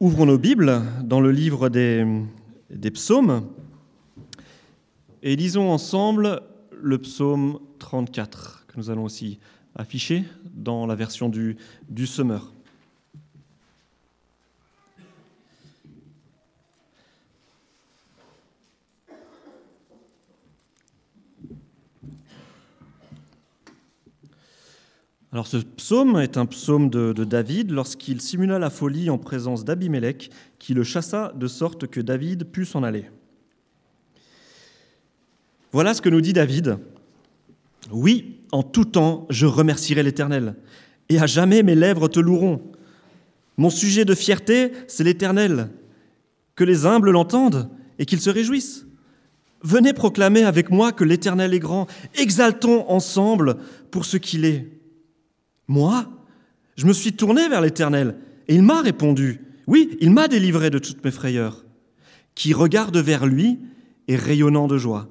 Ouvrons nos Bibles dans le livre des, psaumes et lisons ensemble le psaume 34 que nous allons aussi afficher dans la version du, du semeur. Alors ce psaume est un psaume de, David lorsqu'il simula la folie en présence d'Abimélec qui le chassa de sorte que David put s'en aller. Voilà ce que nous dit David. Oui, en tout temps, je remercierai l'Éternel, et à jamais mes lèvres te loueront. Mon sujet de fierté, c'est l'Éternel. Que les humbles l'entendent et qu'ils se réjouissent. Venez proclamer avec moi que l'Éternel est grand. Exaltons ensemble pour ce qu'il est. Moi, je me suis tourné vers l'Éternel, et il m'a répondu. Oui, il m'a délivré de toutes mes frayeurs. Qui regarde vers lui est rayonnant de joie,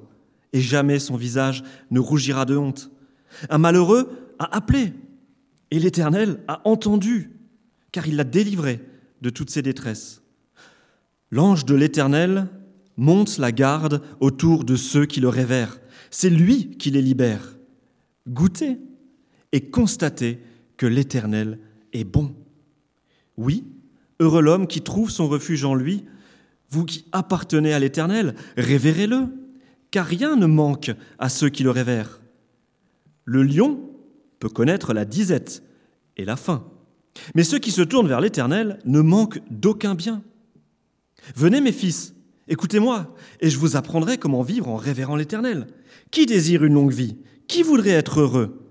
et jamais son visage ne rougira de honte. Un malheureux a appelé, et l'Éternel a entendu, car il l'a délivré de toutes ses détresses. L'ange de l'Éternel monte la garde autour de ceux qui le révèrent. C'est lui qui les libère. Goûtez et constatez que l'Éternel est bon. Oui, heureux l'homme qui trouve son refuge en lui. Vous qui appartenez à l'Éternel, révérez-le, car rien ne manque à ceux qui le révèrent. Le lion peut connaître la disette et la faim, mais ceux qui se tournent vers l'Éternel ne manquent d'aucun bien. Venez mes fils, écoutez-moi, et je vous apprendrai comment vivre en révérant l'Éternel. Qui désire une longue vie? Qui voudrait être heureux?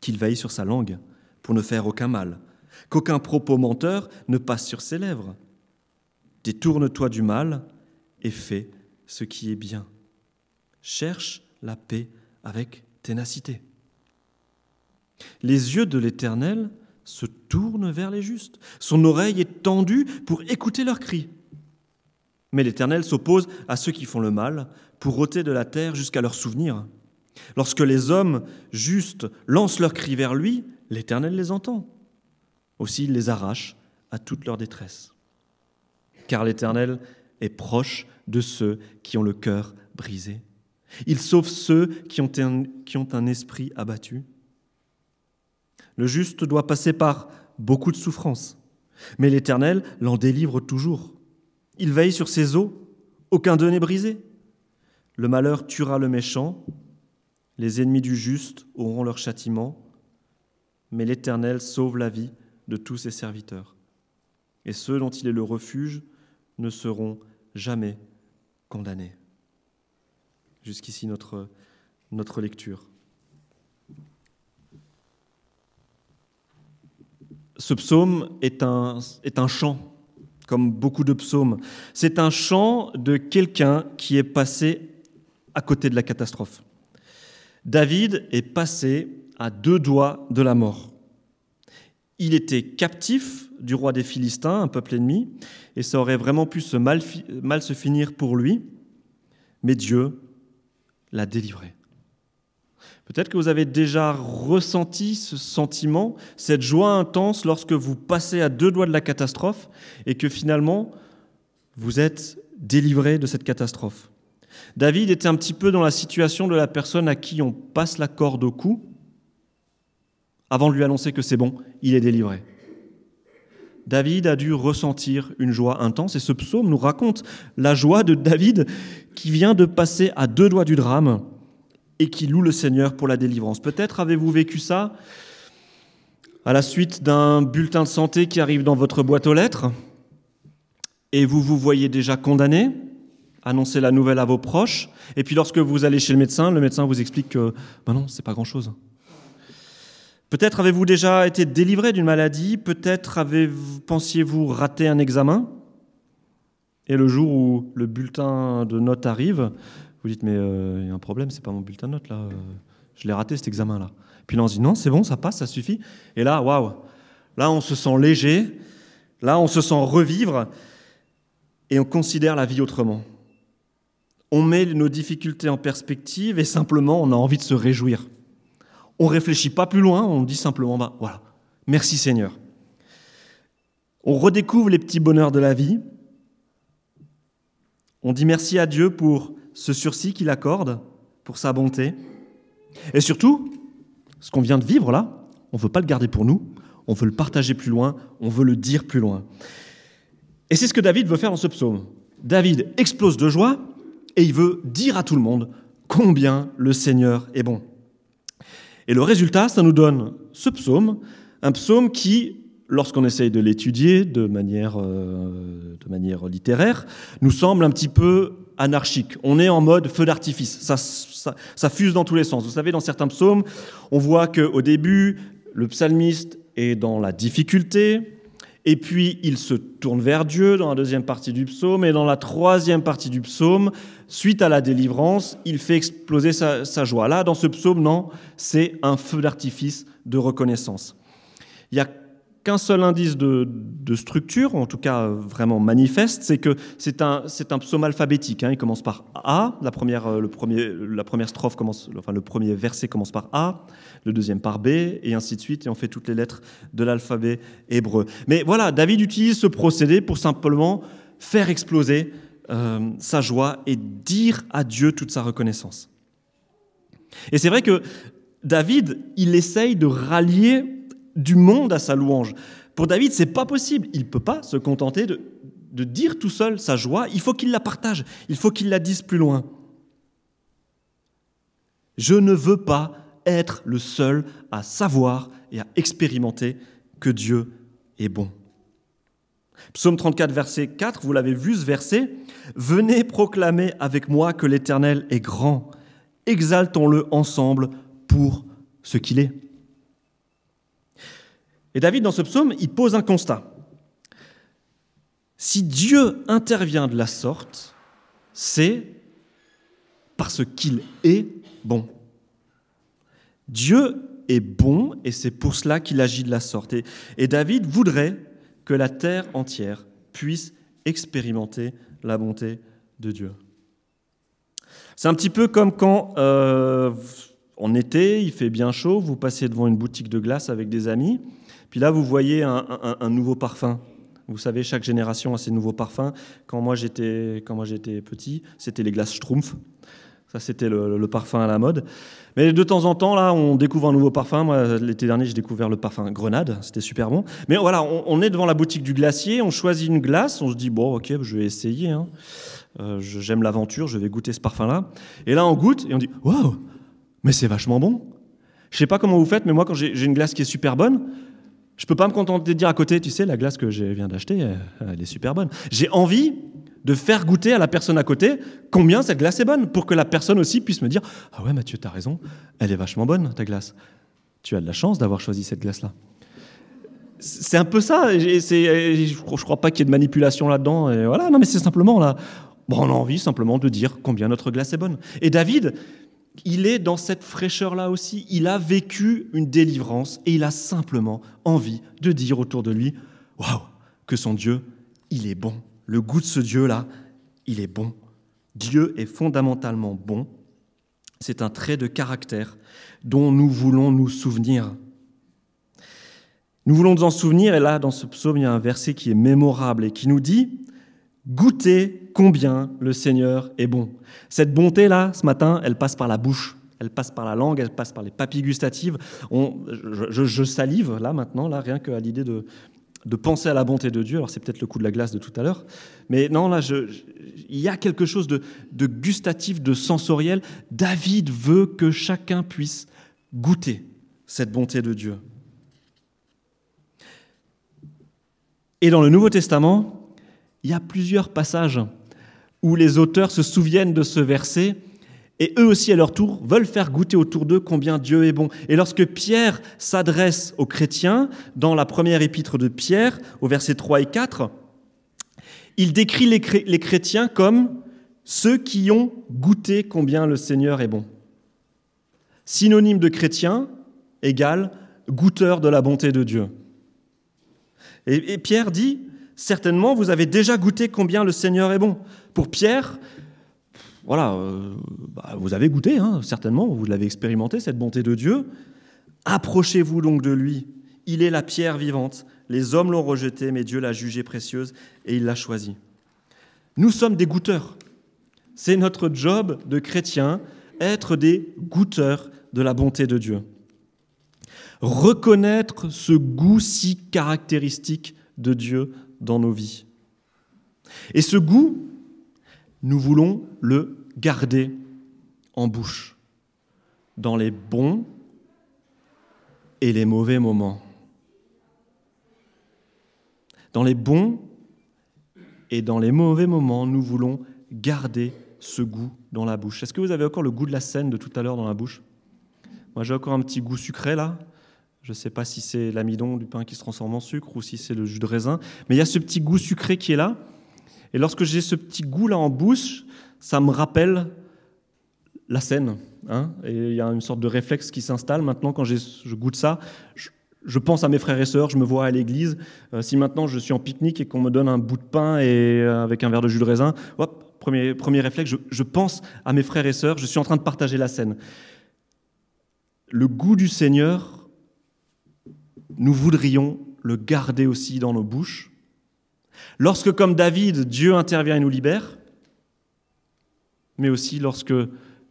Qu'il veille sur sa langue pour ne faire aucun mal, qu'aucun propos menteur ne passe sur ses lèvres. Détourne-toi du mal et fais ce qui est bien. Cherche la paix avec ténacité. Les yeux de l'Éternel se tournent vers les justes. Son oreille est tendue pour écouter leurs cris. Mais l'Éternel s'oppose à ceux qui font le mal pour ôter de la terre jusqu'à leur souvenir. Lorsque les hommes justes lancent leurs cris vers lui, l'Éternel les entend. Aussi il les arrache à toute leur détresse. Car l'Éternel est proche de ceux qui ont le cœur brisé. Il sauve ceux qui ont un, qui ont un esprit abattu. Le juste doit passer par beaucoup de souffrances, mais l'Éternel l'en délivre toujours. Il veille sur ses eaux, aucun d'eux n'est brisé. Le malheur tuera le méchant, les ennemis du juste auront leur châtiment, mais l'Éternel sauve la vie de tous ses serviteurs. Et ceux dont il est le refuge ne seront jamais condamnés. Jusqu'ici notre, lecture. Ce psaume est un chant, comme beaucoup de psaumes. C'est un chant de quelqu'un qui est passé à côté de la catastrophe. David est passé à deux doigts de la mort. Il était captif du roi des Philistins, un peuple ennemi, et ça aurait vraiment pu mal, mal se finir pour lui, mais Dieu l'a délivré. Peut-être que vous avez déjà ressenti ce sentiment, cette joie intense lorsque vous passez à deux doigts de la catastrophe et que finalement vous êtes délivré de cette catastrophe. David était un petit peu dans la situation de la personne à qui on passe la corde au cou avant de lui annoncer que c'est bon, il est délivré. David a dû ressentir une joie intense et ce psaume nous raconte la joie de David qui vient de passer à deux doigts du drame et qui loue le Seigneur pour la délivrance. Peut-être avez-vous vécu ça à la suite d'un bulletin de santé qui arrive dans votre boîte aux lettres et vous vous voyez déjà condamné annoncer la nouvelle à vos proches, et puis lorsque vous allez chez le médecin, le médecin vous explique que ben non, c'est pas grand-chose. Peut-être avez-vous déjà été délivré d'une maladie, peut-être pensiez-vous rater un examen, et le jour où le bulletin de notes arrive, vous dites mais euh, il y a un problème, c'est pas mon bulletin de notes là, euh, je l'ai raté cet examen là. Puis là on se dit non, c'est bon, ça passe, ça suffit. Et là, waouh, là on se sent léger, là on se sent revivre, et on considère la vie autrement on met nos difficultés en perspective et simplement on a envie de se réjouir. On réfléchit pas plus loin, on dit simplement bah voilà, merci Seigneur. On redécouvre les petits bonheurs de la vie. On dit merci à Dieu pour ce sursis qu'il accorde, pour sa bonté. Et surtout, ce qu'on vient de vivre là, on ne veut pas le garder pour nous, on veut le partager plus loin, on veut le dire plus loin. Et c'est ce que David veut faire dans ce psaume. David explose de joie et il veut dire à tout le monde combien le Seigneur est bon. Et le résultat, ça nous donne ce psaume, un psaume qui, lorsqu'on essaye de l'étudier de manière, euh, de manière littéraire, nous semble un petit peu anarchique. On est en mode feu d'artifice, ça, ça, ça, fuse dans tous les sens. Vous savez, dans certains psaumes, on voit qu'au début, le psalmiste est dans la difficulté, et puis il se tourne vers Dieu dans la deuxième partie du psaume, et dans la troisième partie du psaume, suite à la délivrance, il fait exploser sa, joie. Là, dans ce psaume, non, c'est un feu d'artifice de reconnaissance. Il y a qu'un seul indice de, structure, en tout cas vraiment manifeste, c'est que c'est un, psaume alphabétique. Hein. Il commence par A, la première, le premier, la première strophe commence, enfin le premier verset commence par A, le deuxième par B, et ainsi de suite, et on fait toutes les lettres de l'alphabet hébreu. Mais voilà, David utilise ce procédé pour simplement faire exploser euh, sa joie et dire à Dieu toute sa reconnaissance. Et c'est vrai que David, il essaye de rallier du monde à sa louange. Pour David, c'est pas possible. Il peut pas se contenter de, de dire tout seul sa joie. Il faut qu'il la partage. Il faut qu'il la dise plus loin. Je ne veux pas être le seul à savoir et à expérimenter que Dieu est bon. Psaume 34, verset 4, vous l'avez vu ce verset. Venez proclamer avec moi que l'Éternel est grand. Exaltons-le ensemble pour ce qu'il est. Et David, dans ce psaume, il pose un constat. Si Dieu intervient de la sorte, c'est parce qu'il est bon. Dieu est bon et c'est pour cela qu'il agit de la sorte. Et, David voudrait que la terre entière puisse expérimenter la bonté de Dieu. C'est un petit peu comme quand euh, en été, il fait bien chaud, vous passez devant une boutique de glace avec des amis, puis là, vous voyez un, nouveau parfum. Vous savez, chaque génération a ses nouveaux parfums. Quand moi j'étais, quand moi j'étais petit, c'était les glaces Schtroumpf. Ça, c'était le, parfum à la mode. Mais de temps en temps, là, on découvre un nouveau parfum. Moi, l'été dernier, j'ai découvert le parfum Grenade. C'était super bon. Mais voilà, on, on, est devant la boutique du glacier, on choisit une glace, on se dit, bon, ok, je vais essayer. Hein. Euh, j'aime l'aventure, je vais goûter ce parfum-là. Et là, on goûte et on dit, waouh, mais c'est vachement bon. Je sais pas comment vous faites, mais moi, quand j'ai une glace qui est super bonne, je peux pas me contenter de dire à côté, tu sais, la glace que je viens d'acheter, elle est super bonne. J'ai envie de faire goûter à la personne à côté combien cette glace est bonne, pour que la personne aussi puisse me dire Ah ouais, Mathieu, t'as raison, elle est vachement bonne, ta glace. Tu as de la chance d'avoir choisi cette glace-là. C'est un peu ça. Je crois pas qu'il y ait de manipulation là-dedans. Voilà, non, mais c'est simplement là. Bon, on a envie simplement de dire combien notre glace est bonne. Et David, il est dans cette fraîcheur-là aussi. Il a vécu une délivrance et il a simplement envie de dire autour de lui Waouh, que son Dieu, il est bon. Le goût de ce Dieu-là, il est bon. Dieu est fondamentalement bon. C'est un trait de caractère dont nous voulons nous souvenir. Nous voulons nous en souvenir, et là, dans ce psaume, il y a un verset qui est mémorable et qui nous dit Goûtez combien le Seigneur est bon. Cette bonté-là, ce matin, elle passe par la bouche, elle passe par la langue, elle passe par les papilles gustatives. Je, je, salive là maintenant, là, rien qu'à l'idée de, de penser à la bonté de Dieu. Alors c'est peut-être le coup de la glace de tout à l'heure, mais non, là, il y a quelque chose de gustatif, de sensoriel. David veut que chacun puisse goûter cette bonté de Dieu. Et dans le Nouveau Testament, il y a plusieurs passages où les auteurs se souviennent de ce verset et eux aussi, à leur tour, veulent faire goûter autour d'eux combien Dieu est bon. Et lorsque Pierre s'adresse aux chrétiens, dans la première épître de Pierre, au verset 3 et 4, il décrit les, chrétiens comme ceux qui ont goûté combien le Seigneur est bon. Synonyme de chrétien égale goûteur de la bonté de Dieu. Et, Pierre dit, certainement vous avez déjà goûté combien le Seigneur est bon. Pour Pierre, voilà, euh, bah, vous avez goûté, hein, certainement, vous l'avez expérimenté, cette bonté de Dieu. Approchez-vous donc de lui. Il est la pierre vivante. Les hommes l'ont rejetée, mais Dieu l'a jugée précieuse et il l'a choisie. Nous sommes des goûteurs. C'est notre job de chrétien, être des goûteurs de la bonté de Dieu. Reconnaître ce goût si caractéristique de Dieu dans nos vies. Et ce goût, nous voulons le garder en bouche, dans les bons et les mauvais moments. Dans les bons et dans les mauvais moments, nous voulons garder ce goût dans la bouche. Est-ce que vous avez encore le goût de la scène de tout à l'heure dans la bouche? Moi, j'ai encore un petit goût sucré là. Je ne sais pas si c'est l'amidon du pain qui se transforme en sucre ou si c'est le jus de raisin, mais il y a ce petit goût sucré qui est là. Et lorsque j'ai ce petit goût là en bouche, ça me rappelle la scène. Hein et il y a une sorte de réflexe qui s'installe. Maintenant, quand je goûte ça, je, pense à mes frères et sœurs, je me vois à l'église. Euh, si maintenant je suis en pique-nique et qu'on me donne un bout de pain et euh, avec un verre de jus de raisin, hop, premier, premier réflexe, je, je pense à mes frères et sœurs, je suis en train de partager la scène. Le goût du Seigneur, nous voudrions le garder aussi dans nos bouches. Lorsque, comme David, Dieu intervient et nous libère, mais aussi lorsque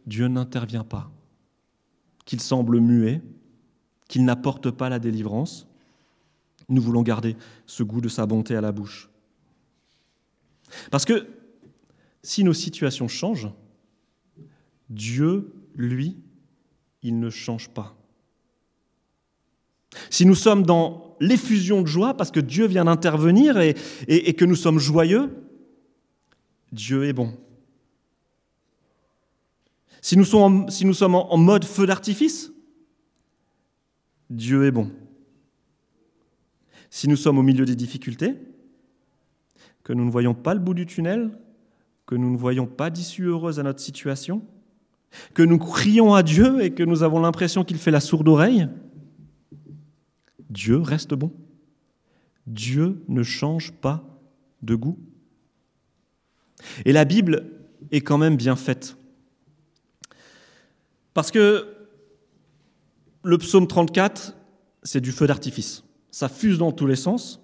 Dieu n'intervient pas, qu'il semble muet, qu'il n'apporte pas la délivrance. Nous voulons garder ce goût de sa bonté à la bouche. Parce que si nos situations changent, Dieu, lui, il ne change pas. Si nous sommes dans l'effusion de joie parce que Dieu vient d'intervenir et, que nous sommes joyeux, Dieu est bon. Si nous sommes en, mode feu d'artifice, Dieu est bon. Si nous sommes au milieu des difficultés, que nous ne voyons pas le bout du tunnel, que nous ne voyons pas d'issue heureuse à notre situation, que nous crions à Dieu et que nous avons l'impression qu'il fait la sourde oreille, Dieu reste bon. Dieu ne change pas de goût. Et la Bible est quand même bien faite. Parce que le psaume 34, c'est du feu d'artifice. Ça fuse dans tous les sens.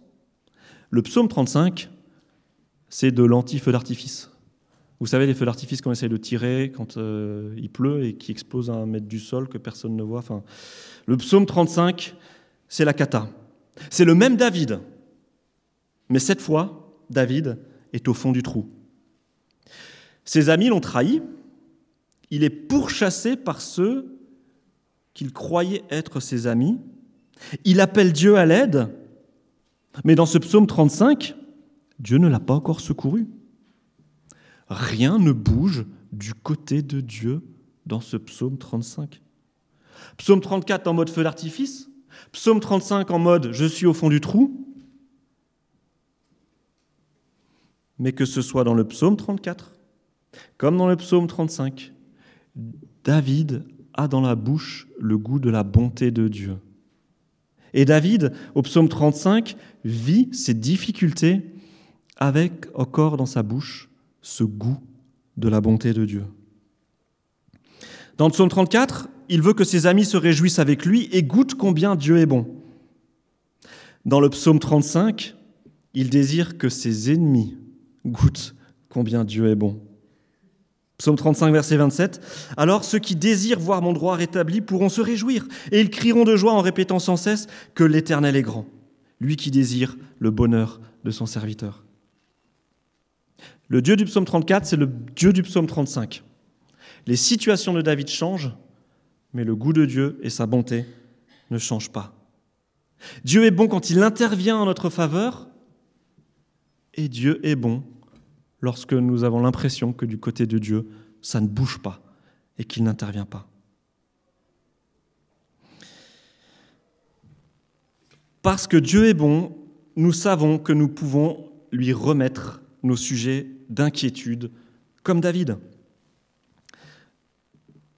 Le psaume 35, c'est de l'anti-feu d'artifice. Vous savez, les feux d'artifice qu'on essaie de tirer quand euh, il pleut et qui explosent à un mètre du sol que personne ne voit. Enfin, le psaume 35, c'est la cata. C'est le même David, mais cette fois, David est au fond du trou. Ses amis l'ont trahi, il est pourchassé par ceux qu'il croyait être ses amis, il appelle Dieu à l'aide, mais dans ce psaume 35, Dieu ne l'a pas encore secouru. Rien ne bouge du côté de Dieu dans ce psaume 35. Psaume 34 en mode feu d'artifice, Psaume 35 en mode Je suis au fond du trou. Mais que ce soit dans le psaume 34, comme dans le psaume 35, David a dans la bouche le goût de la bonté de Dieu. Et David, au psaume 35, vit ses difficultés avec encore dans sa bouche ce goût de la bonté de Dieu. Dans le psaume 34, il veut que ses amis se réjouissent avec lui et goûtent combien Dieu est bon. Dans le psaume 35, il désire que ses ennemis goûtent combien Dieu est bon. Psaume 35, verset 27. Alors ceux qui désirent voir mon droit rétabli pourront se réjouir, et ils crieront de joie en répétant sans cesse que l'Éternel est grand, lui qui désire le bonheur de son serviteur. Le Dieu du psaume 34, c'est le Dieu du psaume 35. Les situations de David changent, mais le goût de Dieu et sa bonté ne changent pas. Dieu est bon quand il intervient en notre faveur, et Dieu est bon lorsque nous avons l'impression que du côté de Dieu, ça ne bouge pas et qu'il n'intervient pas. Parce que Dieu est bon, nous savons que nous pouvons lui remettre nos sujets d'inquiétude, comme David.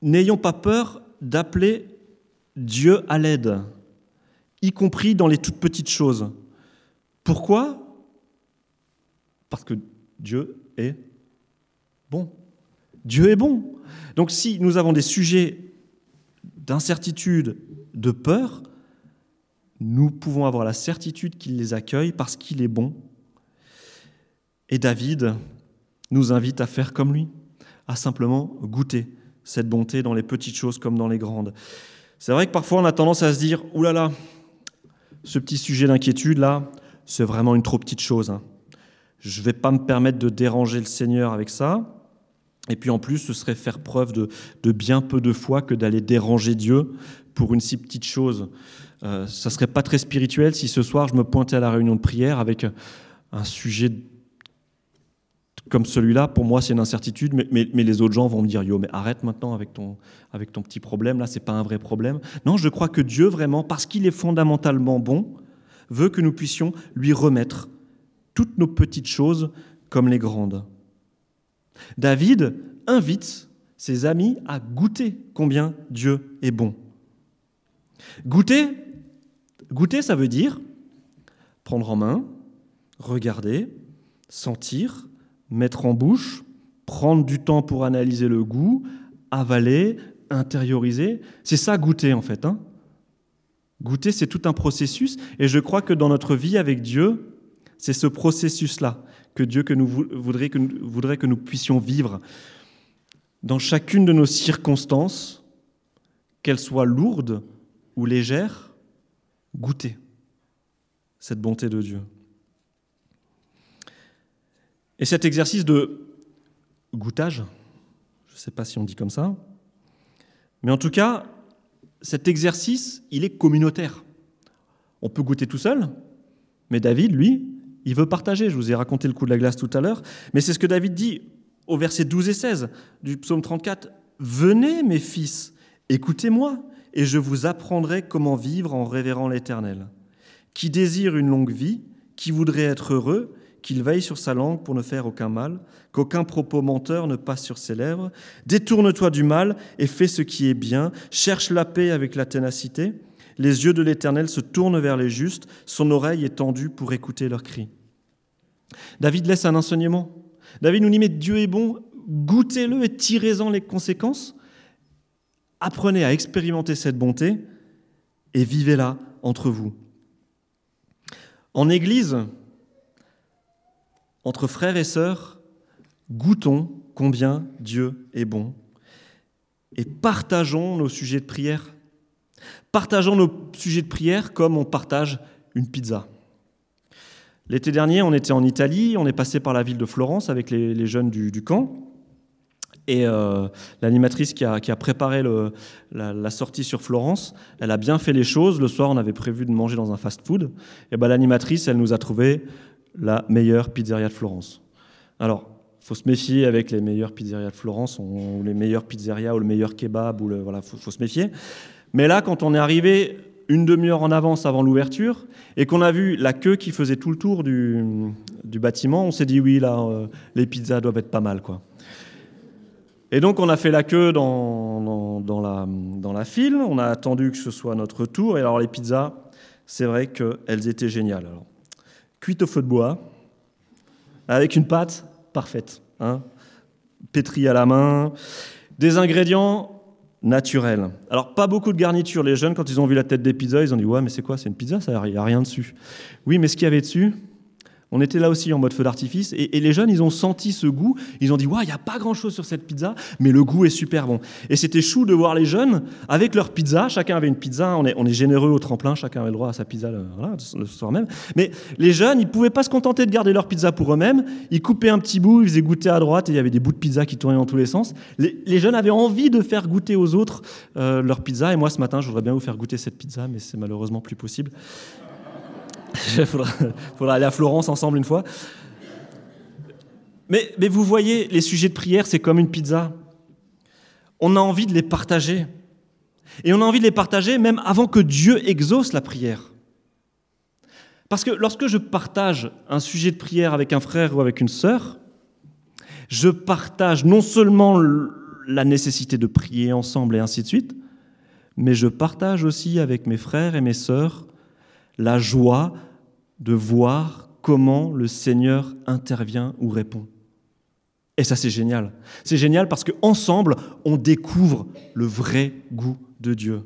N'ayons pas peur d'appeler Dieu à l'aide, y compris dans les toutes petites choses. Pourquoi? Parce que Dieu est bon. Dieu est bon. Donc si nous avons des sujets d'incertitude, de peur, nous pouvons avoir la certitude qu'il les accueille parce qu'il est bon. Et David nous invite à faire comme lui, à simplement goûter cette bonté dans les petites choses comme dans les grandes. C'est vrai que parfois on a tendance à se dire, oulala, ce petit sujet d'inquiétude là, c'est vraiment une trop petite chose. Hein. Je ne vais pas me permettre de déranger le Seigneur avec ça. Et puis en plus, ce serait faire preuve de, bien peu de foi que d'aller déranger Dieu pour une si petite chose. Euh, ça serait pas très spirituel si ce soir je me pointais à la réunion de prière avec un sujet comme celui-là. Pour moi, c'est une incertitude, mais, mais, les autres gens vont me dire Yo, mais arrête maintenant avec ton, avec ton petit problème, là, c'est pas un vrai problème. Non, je crois que Dieu, vraiment, parce qu'il est fondamentalement bon, veut que nous puissions lui remettre toutes nos petites choses comme les grandes. David invite ses amis à goûter combien Dieu est bon. Goûter, goûter, ça veut dire prendre en main, regarder, sentir, mettre en bouche, prendre du temps pour analyser le goût, avaler, intérioriser. C'est ça goûter en fait. Hein. goûter, c'est tout un processus. Et je crois que dans notre vie avec Dieu, c'est ce processus-là que Dieu voudrait, que nous, voudrait que nous puissions vivre dans chacune de nos circonstances, qu'elles soient lourdes ou légères, goûter cette bonté de Dieu. Et cet exercice de goûtage, je ne sais pas si on dit comme ça, mais en tout cas, cet exercice, il est communautaire. On peut goûter tout seul, mais David, lui, il veut partager. Je vous ai raconté le coup de la glace tout à l'heure, mais c'est ce que David dit au verset 12 et 16 du psaume 34. Venez, mes fils, écoutez-moi, et je vous apprendrai comment vivre en révérant l'Éternel. Qui désire une longue vie, qui voudrait être heureux, qu'il veille sur sa langue pour ne faire aucun mal, qu'aucun propos menteur ne passe sur ses lèvres. Détourne-toi du mal et fais ce qui est bien. Cherche la paix avec la ténacité. Les yeux de l'Éternel se tournent vers les justes, son oreille est tendue pour écouter leurs cris. David laisse un enseignement. David nous dit, mais Dieu est bon, goûtez-le et tirez-en les conséquences. Apprenez à expérimenter cette bonté et vivez-la entre vous. En Église, entre frères et sœurs, goûtons combien Dieu est bon et partageons nos sujets de prière. Partageons nos sujets de prière comme on partage une pizza. L'été dernier, on était en Italie, on est passé par la ville de Florence avec les, jeunes du, camp. Et euh, l'animatrice qui a, préparé la, sortie sur Florence, elle a bien fait les choses. Le soir, on avait prévu de manger dans un fast-food. Et ben, l'animatrice, elle nous a trouvé la meilleure pizzeria de Florence. Alors, faut se méfier avec les meilleures pizzerias de Florence, ou les meilleures pizzerias, ou le meilleur kebab, ou le, voilà, faut, faut se méfier. Mais là, quand on est arrivé une demi-heure en avance avant l'ouverture et qu'on a vu la queue qui faisait tout le tour du, bâtiment, on s'est dit oui, là, euh, les pizzas doivent être pas mal. quoi. Et donc on a fait la queue dans, la file, on a attendu que ce soit notre tour, et alors les pizzas, c'est vrai qu'elles étaient géniales. Alors, cuites au feu de bois, avec une pâte parfaite, hein, pétrie à la main, des ingrédients naturel. Alors, pas beaucoup de garniture. Les jeunes, quand ils ont vu la tête des pizzas, ils ont dit Ouais, mais c'est quoi? C'est une pizza Ça, il n'y a rien dessus. Oui, mais ce qu'il y avait dessus, on était là aussi en mode feu d'artifice et, les jeunes, ils ont senti ce goût. Ils ont dit Waouh, il n'y a pas grand-chose sur cette pizza, mais le goût est super bon. Et c'était chou de voir les jeunes avec leur pizza. Chacun avait une pizza. On est, on est généreux au tremplin. Chacun avait le droit à sa pizza le, soir même. Mais les jeunes, ils ne pouvaient pas se contenter de garder leur pizza pour eux-mêmes. Ils coupaient un petit bout, ils faisaient goûter à droite et il y avait des bouts de pizza qui tournaient dans tous les sens. Les, jeunes avaient envie de faire goûter aux autres euh, leur pizza. Et moi, ce matin, je voudrais bien vous faire goûter cette pizza, mais c'est malheureusement plus possible. Il faudra, aller à Florence ensemble une fois. Mais, vous voyez, les sujets de prière, c'est comme une pizza. On a envie de les partager. Et on a envie de les partager même avant que Dieu exauce la prière. Parce que lorsque je partage un sujet de prière avec un frère ou avec une sœur, je partage non seulement la nécessité de prier ensemble et ainsi de suite, mais je partage aussi avec mes frères et mes sœurs la joie de voir comment le Seigneur intervient ou répond. Et ça, c'est génial. C'est génial parce qu'ensemble, on découvre le vrai goût de Dieu.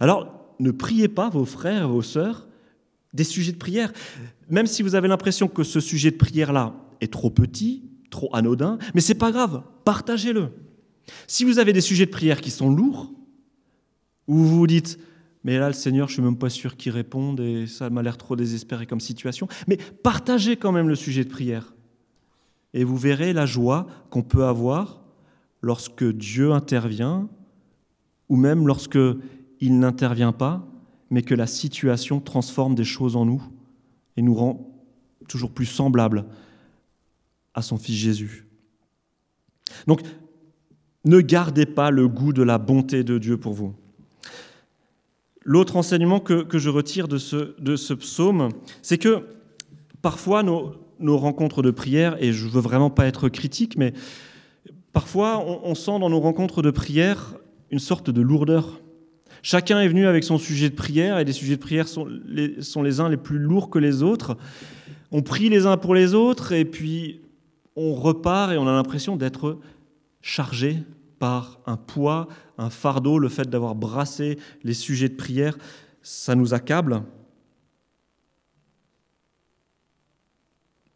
Alors, ne priez pas vos frères et vos sœurs des sujets de prière. Même si vous avez l'impression que ce sujet de prière-là est trop petit, trop anodin, mais c'est pas grave, partagez-le. Si vous avez des sujets de prière qui sont lourds, ou vous vous dites, mais là, le Seigneur, je suis même pas sûr qu'il réponde et ça m'a l'air trop désespéré comme situation, mais partagez quand même le sujet de prière. Et vous verrez la joie qu'on peut avoir lorsque Dieu intervient, ou même lorsque il n'intervient pas, mais que la situation transforme des choses en nous et nous rend toujours plus semblables à son Fils Jésus. Donc, ne gardez pas le goût de la bonté de Dieu pour vous. L'autre enseignement que, je retire de ce, de ce psaume, c'est que parfois nos, nos, rencontres de prière, et je veux vraiment pas être critique, mais parfois on, on sent dans nos rencontres de prière une sorte de lourdeur. Chacun est venu avec son sujet de prière, et les sujets de prière sont les, sont les uns les plus lourds que les autres. On prie les uns pour les autres, et puis on repart et on a l'impression d'être chargé par un poids, un fardeau, le fait d'avoir brassé les sujets de prière, ça nous accable.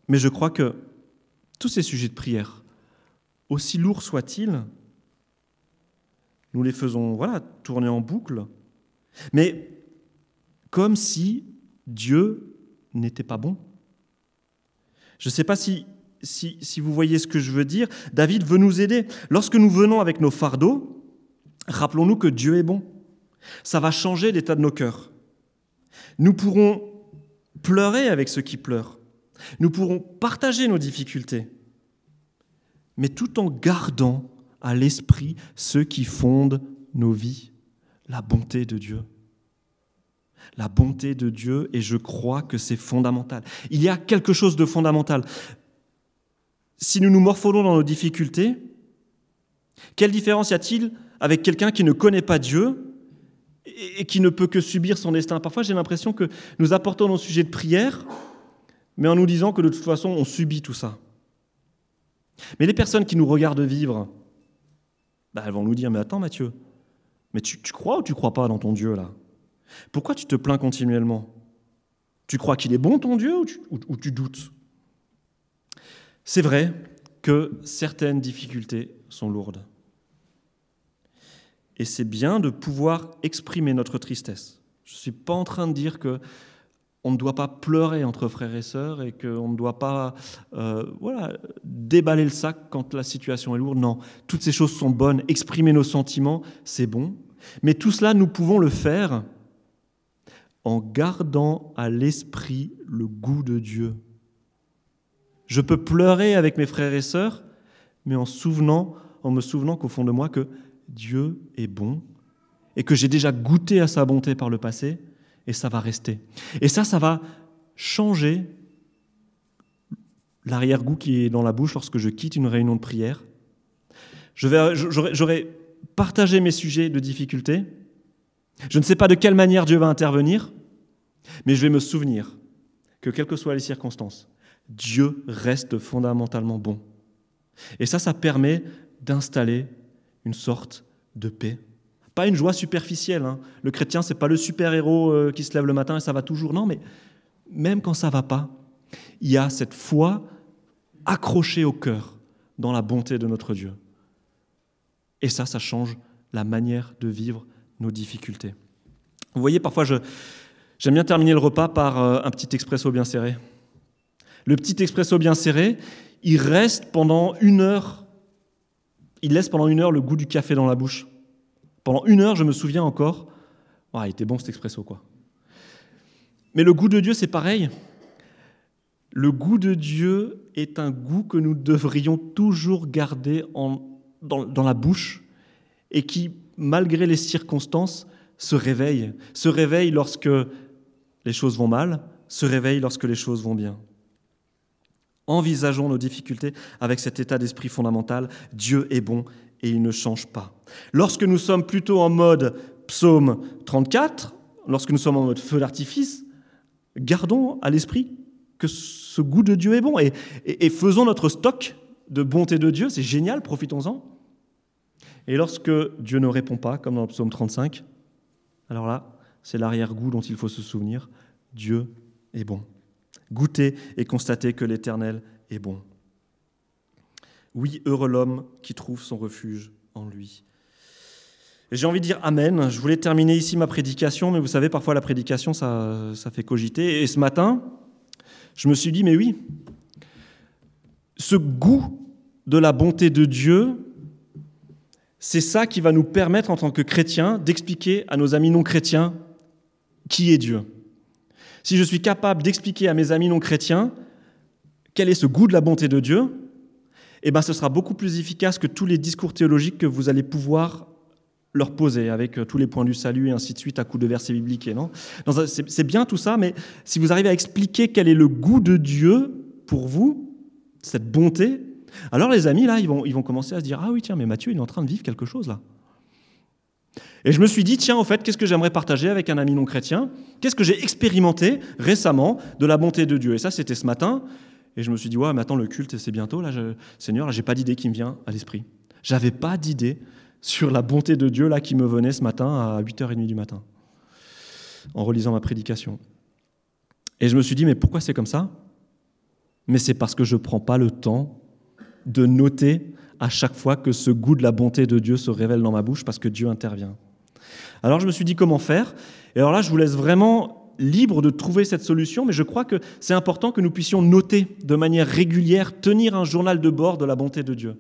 Mais je crois que tous ces sujets de prière, aussi lourds soient-ils, nous les faisons voilà, tourner en boucle, mais comme si Dieu n'était pas bon. Je ne sais pas si si, vous voyez ce que je veux dire, David veut nous aider. Lorsque nous venons avec nos fardeaux, rappelons-nous que Dieu est bon. Ça va changer l'état de nos cœurs. Nous pourrons pleurer avec ceux qui pleurent. Nous pourrons partager nos difficultés, mais tout en gardant à l'esprit ceux qui fondent nos vies, la bonté de Dieu. La bonté de Dieu, et je crois que c'est fondamental. Il y a quelque chose de fondamental si nous nous morfondons dans nos difficultés, quelle différence y a-t-il avec quelqu'un qui ne connaît pas Dieu et qui ne peut que subir son destin? Parfois, j'ai l'impression que nous apportons nos sujets de prière, mais en nous disant que de toute façon, on subit tout ça. Mais les personnes qui nous regardent vivre, bah, elles vont nous dire, mais attends Mathieu, mais tu, crois ou tu crois pas dans ton Dieu là? Pourquoi tu te plains continuellement? Tu crois qu'il est bon ton Dieu ou tu doutes? C'est vrai que certaines difficultés sont lourdes. Et c'est bien de pouvoir exprimer notre tristesse. Je ne suis pas en train de dire que on ne doit pas pleurer entre frères et sœurs et qu'on ne doit pas euh, voilà, déballer le sac quand la situation est lourde. Non, toutes ces choses sont bonnes. Exprimer nos sentiments, c'est bon. Mais tout cela, nous pouvons le faire en gardant à l'esprit le goût de Dieu je peux pleurer avec mes frères et sœurs, mais en, souvenant, en me souvenant qu'au fond de moi, que Dieu est bon et que j'ai déjà goûté à sa bonté par le passé, et ça va rester. Et ça, ça va changer l'arrière-goût qui est dans la bouche lorsque je quitte une réunion de prière. J'aurai partagé mes sujets de difficulté. Je ne sais pas de quelle manière Dieu va intervenir, mais je vais me souvenir que, quelles que soient les circonstances, Dieu reste fondamentalement bon. Et ça, ça permet d'installer une sorte de paix. Pas une joie superficielle. Hein. Le chrétien, c'est pas le super-héros euh, qui se lève le matin et ça va toujours. Non, mais même quand ça va pas, il y a cette foi accrochée au cœur dans la bonté de notre Dieu. Et ça, ça change la manière de vivre nos difficultés. Vous voyez, parfois, j'aime bien terminer le repas par euh, un petit expresso bien serré. Le petit expresso bien serré, il reste pendant une heure, il laisse pendant une heure le goût du café dans la bouche. Pendant une heure, je me souviens encore, ah, il était bon cet expresso, quoi. Mais le goût de Dieu, c'est pareil. Le goût de Dieu est un goût que nous devrions toujours garder en, dans, dans la bouche et qui, malgré les circonstances, se réveille. Se réveille lorsque les choses vont mal, se réveille lorsque les choses vont bien. Envisageons nos difficultés avec cet état d'esprit fondamental. Dieu est bon et il ne change pas. Lorsque nous sommes plutôt en mode psaume 34, lorsque nous sommes en mode feu d'artifice, gardons à l'esprit que ce goût de Dieu est bon et, faisons notre stock de bonté de Dieu. C'est génial, profitons-en. Et lorsque Dieu ne répond pas, comme dans le psaume 35, alors là, c'est l'arrière-goût dont il faut se souvenir. Dieu est bon. Goûtez et constatez que l'Éternel est bon. Oui, heureux l'homme qui trouve son refuge en lui. J'ai envie de dire Amen. Je voulais terminer ici ma prédication, mais vous savez, parfois la prédication, ça, ça fait cogiter. Et ce matin, je me suis dit, mais oui, ce goût de la bonté de Dieu, c'est ça qui va nous permettre en tant que chrétiens d'expliquer à nos amis non chrétiens qui est Dieu. Si je suis capable d'expliquer à mes amis non chrétiens quel est ce goût de la bonté de Dieu, eh ben, ce sera beaucoup plus efficace que tous les discours théologiques que vous allez pouvoir leur poser avec euh, tous les points du salut et ainsi de suite à coups de versets bibliques. Non, c'est bien tout ça, mais si vous arrivez à expliquer quel est le goût de Dieu pour vous, cette bonté, alors les amis, là, ils vont, ils vont commencer à se dire, ah oui, tiens, mais Mathieu, il est en train de vivre quelque chose là. Et je me suis dit, tiens, en fait, qu'est-ce que j'aimerais partager avec un ami non chrétien? Qu'est-ce que j'ai expérimenté récemment de la bonté de Dieu? Et ça, c'était ce matin. Et je me suis dit, ouais, mais attends, le culte, c'est bientôt, là, je... Seigneur, j'ai pas d'idée qui me vient à l'esprit. J'avais pas d'idée sur la bonté de Dieu, là, qui me venait ce matin à 8h30 du matin, en relisant ma prédication. Et je me suis dit, mais pourquoi c'est comme ça? Mais c'est parce que je prends pas le temps de noter à chaque fois que ce goût de la bonté de Dieu se révèle dans ma bouche, parce que Dieu intervient. Alors je me suis dit, comment faire? Et alors là, je vous laisse vraiment libre de trouver cette solution, mais je crois que c'est important que nous puissions noter de manière régulière, tenir un journal de bord de la bonté de Dieu.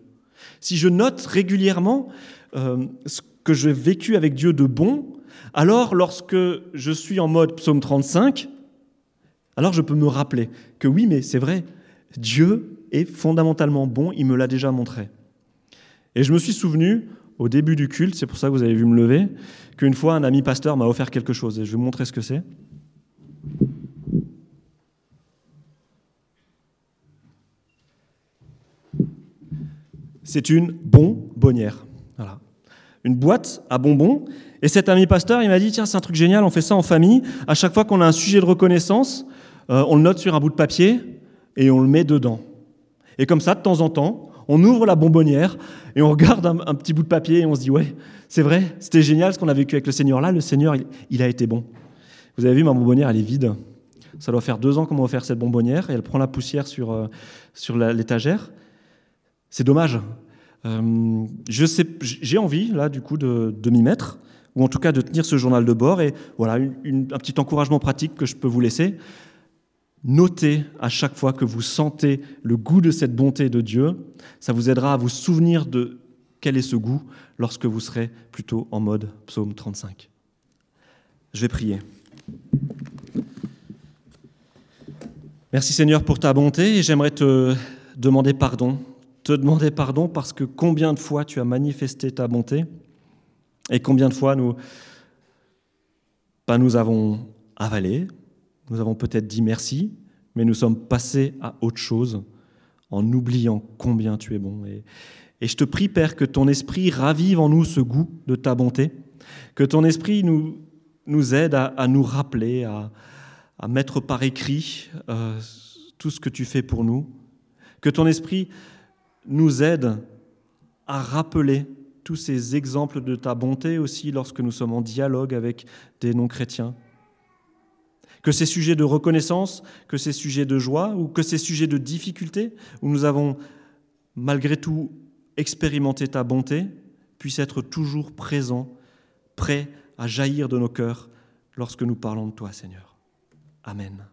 Si je note régulièrement euh, ce que j'ai vécu avec Dieu de bon, alors lorsque je suis en mode psaume 35, alors je peux me rappeler que oui, mais c'est vrai, Dieu est fondamentalement bon, il me l'a déjà montré. Et je me suis souvenu, au début du culte, c'est pour ça que vous avez vu me lever, qu'une fois un ami pasteur m'a offert quelque chose, et je vais vous montrer ce que c'est. C'est une bonbonnière. Voilà. Une boîte à bonbons. Et cet ami pasteur, il m'a dit, tiens, c'est un truc génial, on fait ça en famille. À chaque fois qu'on a un sujet de reconnaissance, euh, on le note sur un bout de papier et on le met dedans. Et comme ça, de temps en temps, on ouvre la bonbonnière et on regarde un, petit bout de papier et on se dit, ouais, c'est vrai, c'était génial ce qu'on a vécu avec le Seigneur. Là, le Seigneur, il a été bon. Vous avez vu, ma bonbonnière, elle est vide. Ça doit faire deux ans qu'on m'a offert cette bonbonnière et elle prend la poussière sur, euh, sur l'étagère. C'est dommage. Euh, j'ai envie, là, du coup, de, m'y mettre, ou en tout cas de tenir ce journal de bord. Et voilà, un petit encouragement pratique que je peux vous laisser. Notez à chaque fois que vous sentez le goût de cette bonté de Dieu. Ça vous aidera à vous souvenir de quel est ce goût lorsque vous serez plutôt en mode psaume 35. Je vais prier. Merci Seigneur pour ta bonté et j'aimerais te demander pardon. Te demander pardon parce que combien de fois tu as manifesté ta bonté et combien de fois nous, pas nous avons avalé, nous avons peut-être dit merci, mais nous sommes passés à autre chose en oubliant combien tu es bon. Et, je te prie, Père, que ton esprit ravive en nous ce goût de ta bonté, que ton esprit nous, nous aide à, nous rappeler, à, mettre par écrit euh, tout ce que tu fais pour nous. Que ton esprit nous aide à rappeler tous ces exemples de ta bonté aussi lorsque nous sommes en dialogue avec des non-chrétiens. Que ces sujets de reconnaissance, que ces sujets de joie ou que ces sujets de difficulté, où nous avons malgré tout expérimenté ta bonté, puissent être toujours présents, prêts à jaillir de nos cœurs lorsque nous parlons de toi, Seigneur. Amen.